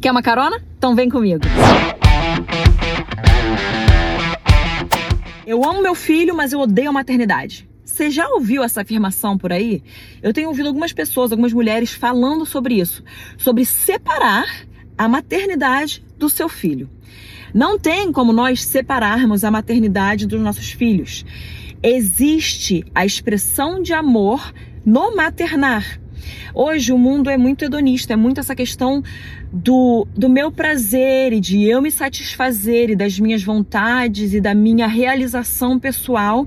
Quer uma carona? Então vem comigo. Eu amo meu filho, mas eu odeio a maternidade. Você já ouviu essa afirmação por aí? Eu tenho ouvido algumas pessoas, algumas mulheres falando sobre isso, sobre separar a maternidade do seu filho. Não tem como nós separarmos a maternidade dos nossos filhos. Existe a expressão de amor no maternar. Hoje o mundo é muito hedonista, é muito essa questão do, do meu prazer e de eu me satisfazer e das minhas vontades e da minha realização pessoal.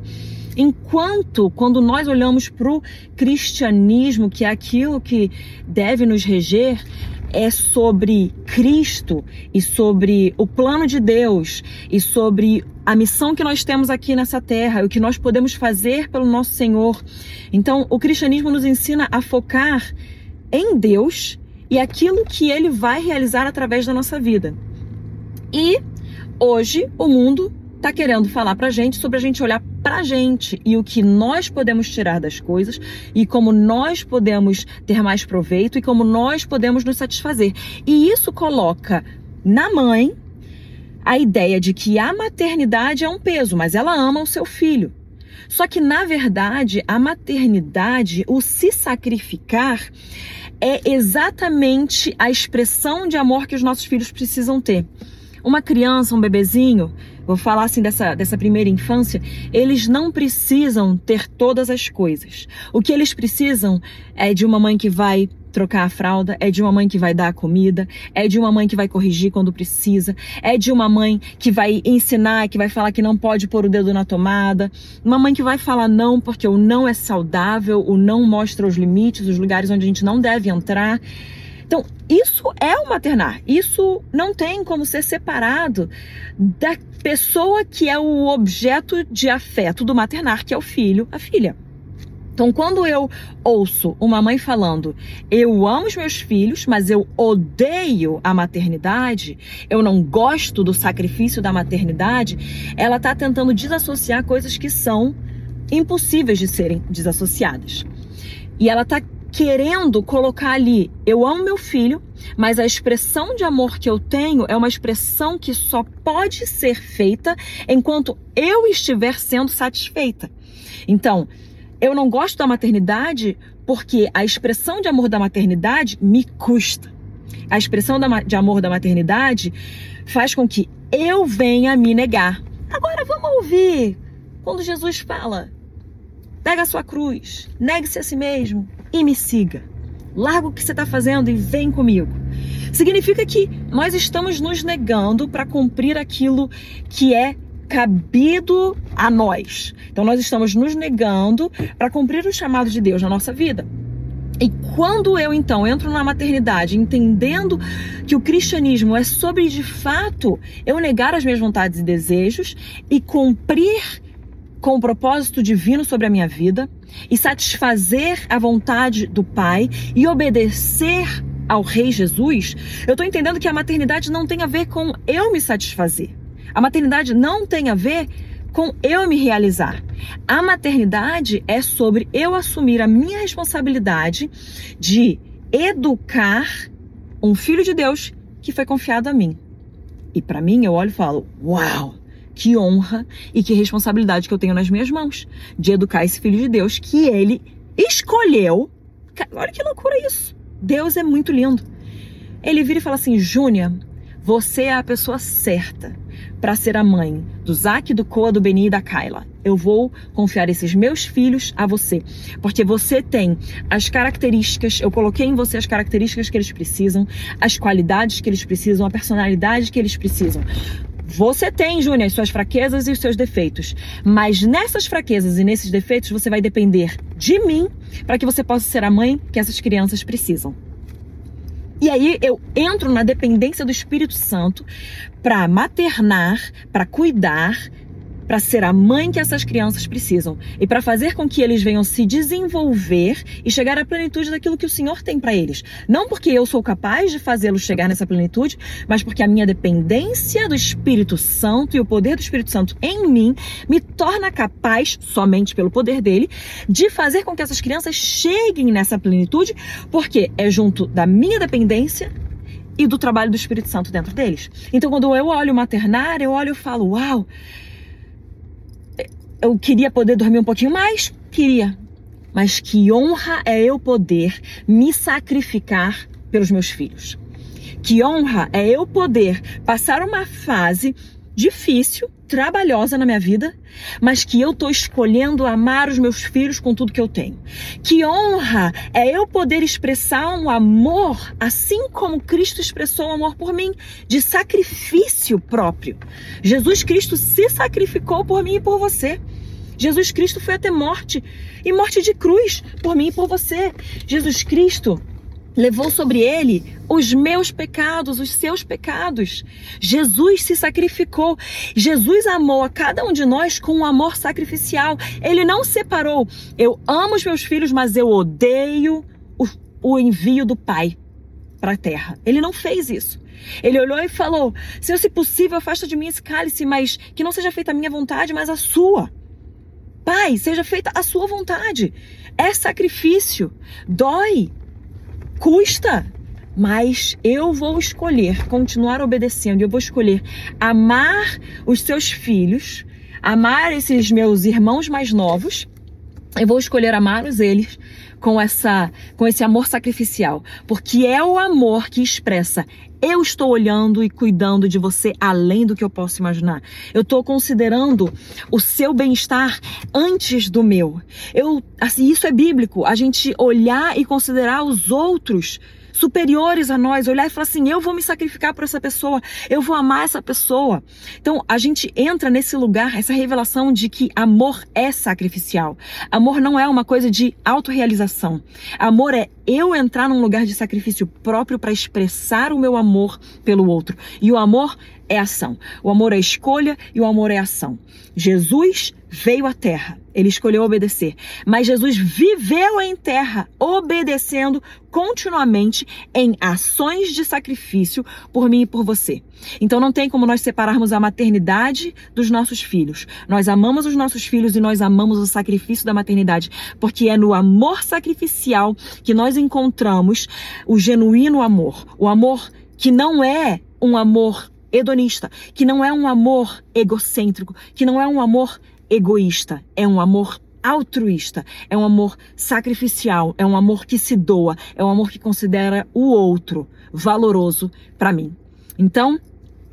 Enquanto, quando nós olhamos para o cristianismo, que é aquilo que deve nos reger, é sobre Cristo e sobre o plano de Deus e sobre a missão que nós temos aqui nessa terra, o que nós podemos fazer pelo nosso Senhor. Então, o cristianismo nos ensina a focar em Deus e aquilo que ele vai realizar através da nossa vida. E hoje o mundo está querendo falar para gente sobre a gente olhar para gente e o que nós podemos tirar das coisas e como nós podemos ter mais proveito e como nós podemos nos satisfazer. E isso coloca na mãe a ideia de que a maternidade é um peso, mas ela ama o seu filho. Só que, na verdade, a maternidade, o se sacrificar, é exatamente a expressão de amor que os nossos filhos precisam ter. Uma criança, um bebezinho, vou falar assim dessa, dessa primeira infância, eles não precisam ter todas as coisas. O que eles precisam é de uma mãe que vai trocar a fralda, é de uma mãe que vai dar a comida, é de uma mãe que vai corrigir quando precisa, é de uma mãe que vai ensinar, que vai falar que não pode pôr o dedo na tomada, uma mãe que vai falar não porque o não é saudável, o não mostra os limites, os lugares onde a gente não deve entrar. Então, isso é o maternar. Isso não tem como ser separado da pessoa que é o objeto de afeto do maternar, que é o filho, a filha. Então, quando eu ouço uma mãe falando, eu amo os meus filhos, mas eu odeio a maternidade, eu não gosto do sacrifício da maternidade, ela está tentando desassociar coisas que são impossíveis de serem desassociadas. E ela está querendo colocar ali, eu amo meu filho, mas a expressão de amor que eu tenho é uma expressão que só pode ser feita enquanto eu estiver sendo satisfeita. Então, eu não gosto da maternidade porque a expressão de amor da maternidade me custa. A expressão de amor da maternidade faz com que eu venha me negar. Agora vamos ouvir quando Jesus fala: pega a sua cruz, negue-se a si mesmo e me siga. Larga o que você está fazendo e vem comigo. Significa que nós estamos nos negando para cumprir aquilo que é cabido a nós. Então nós estamos nos negando para cumprir o chamado de Deus na nossa vida. E quando eu então entro na maternidade, entendendo que o cristianismo é sobre de fato eu negar as minhas vontades e desejos e cumprir com o propósito divino sobre a minha vida e satisfazer a vontade do Pai e obedecer ao Rei Jesus, eu estou entendendo que a maternidade não tem a ver com eu me satisfazer. A maternidade não tem a ver com eu me realizar. A maternidade é sobre eu assumir a minha responsabilidade de educar um filho de Deus que foi confiado a mim. E para mim eu olho e falo: "Uau! Que honra e que responsabilidade que eu tenho nas minhas mãos de educar esse filho de Deus que ele escolheu. Olha que loucura isso. Deus é muito lindo. Ele vira e fala assim: "Júnia, você é a pessoa certa para ser a mãe do Zac, do Coa, do Beni e da Kyla. Eu vou confiar esses meus filhos a você, porque você tem as características, eu coloquei em você as características que eles precisam, as qualidades que eles precisam, a personalidade que eles precisam. Você tem, Júnior, as suas fraquezas e os seus defeitos, mas nessas fraquezas e nesses defeitos você vai depender de mim para que você possa ser a mãe que essas crianças precisam. E aí eu entro na dependência do Espírito Santo para maternar, para cuidar, para ser a mãe que essas crianças precisam e para fazer com que eles venham se desenvolver e chegar à plenitude daquilo que o Senhor tem para eles. Não porque eu sou capaz de fazê-los chegar nessa plenitude, mas porque a minha dependência do Espírito Santo e o poder do Espírito Santo em mim me torna capaz, somente pelo poder dele, de fazer com que essas crianças cheguem nessa plenitude, porque é junto da minha dependência e do trabalho do Espírito Santo dentro deles. Então, quando eu olho o maternar, eu olho e falo: Uau, eu queria poder dormir um pouquinho mais? Queria. Mas que honra é eu poder me sacrificar pelos meus filhos. Que honra é eu poder passar uma fase difícil, trabalhosa na minha vida, mas que eu tô escolhendo amar os meus filhos com tudo que eu tenho. Que honra é eu poder expressar um amor assim como Cristo expressou o amor por mim, de sacrifício próprio. Jesus Cristo se sacrificou por mim e por você. Jesus Cristo foi até morte e morte de cruz por mim e por você. Jesus Cristo levou sobre ele os meus pecados, os seus pecados. Jesus se sacrificou. Jesus amou a cada um de nós com um amor sacrificial. Ele não separou. Eu amo os meus filhos, mas eu odeio o, o envio do Pai para a terra. Ele não fez isso. Ele olhou e falou: Senhor, se possível, afasta de mim esse cálice, mas que não seja feita a minha vontade, mas a sua. Pai, seja feita a sua vontade. É sacrifício, dói, custa, mas eu vou escolher continuar obedecendo, eu vou escolher amar os seus filhos, amar esses meus irmãos mais novos, eu vou escolher amá-los eles com essa com esse amor sacrificial, porque é o amor que expressa eu estou olhando e cuidando de você além do que eu posso imaginar. Eu estou considerando o seu bem-estar antes do meu. Eu, assim, isso é bíblico. A gente olhar e considerar os outros superiores a nós, olhar e falar assim: eu vou me sacrificar por essa pessoa, eu vou amar essa pessoa. Então a gente entra nesse lugar, essa revelação de que amor é sacrificial. Amor não é uma coisa de autorrealização. Amor é eu entrar num lugar de sacrifício próprio para expressar o meu amor pelo outro. E o amor é ação. O amor é escolha e o amor é ação. Jesus veio à terra, ele escolheu obedecer, mas Jesus viveu em terra, obedecendo continuamente em ações de sacrifício por mim e por você. Então não tem como nós separarmos a maternidade dos nossos filhos. Nós amamos os nossos filhos e nós amamos o sacrifício da maternidade, porque é no amor sacrificial que nós encontramos o genuíno amor, o amor que não é um amor hedonista, que não é um amor egocêntrico, que não é um amor egoísta, é um amor altruísta, é um amor sacrificial, é um amor que se doa, é um amor que considera o outro valoroso para mim. Então,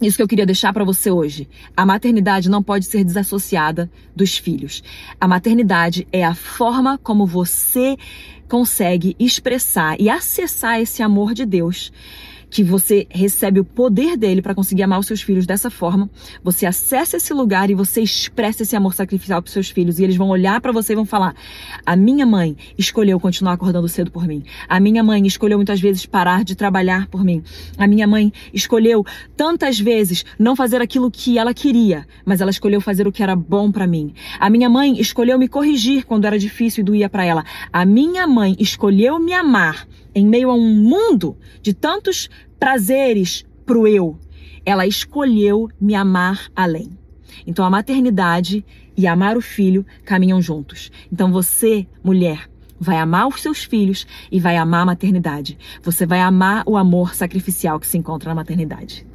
isso que eu queria deixar para você hoje. A maternidade não pode ser desassociada dos filhos. A maternidade é a forma como você consegue expressar e acessar esse amor de Deus que você recebe o poder dele para conseguir amar os seus filhos dessa forma. Você acessa esse lugar e você expressa esse amor sacrificial para seus filhos e eles vão olhar para você e vão falar: "A minha mãe escolheu continuar acordando cedo por mim. A minha mãe escolheu muitas vezes parar de trabalhar por mim. A minha mãe escolheu tantas vezes não fazer aquilo que ela queria, mas ela escolheu fazer o que era bom para mim. A minha mãe escolheu me corrigir quando era difícil e doía para ela. A minha mãe escolheu me amar em meio a um mundo de tantos prazeres pro eu, ela escolheu me amar além. Então a maternidade e amar o filho caminham juntos. Então você, mulher, vai amar os seus filhos e vai amar a maternidade. Você vai amar o amor sacrificial que se encontra na maternidade.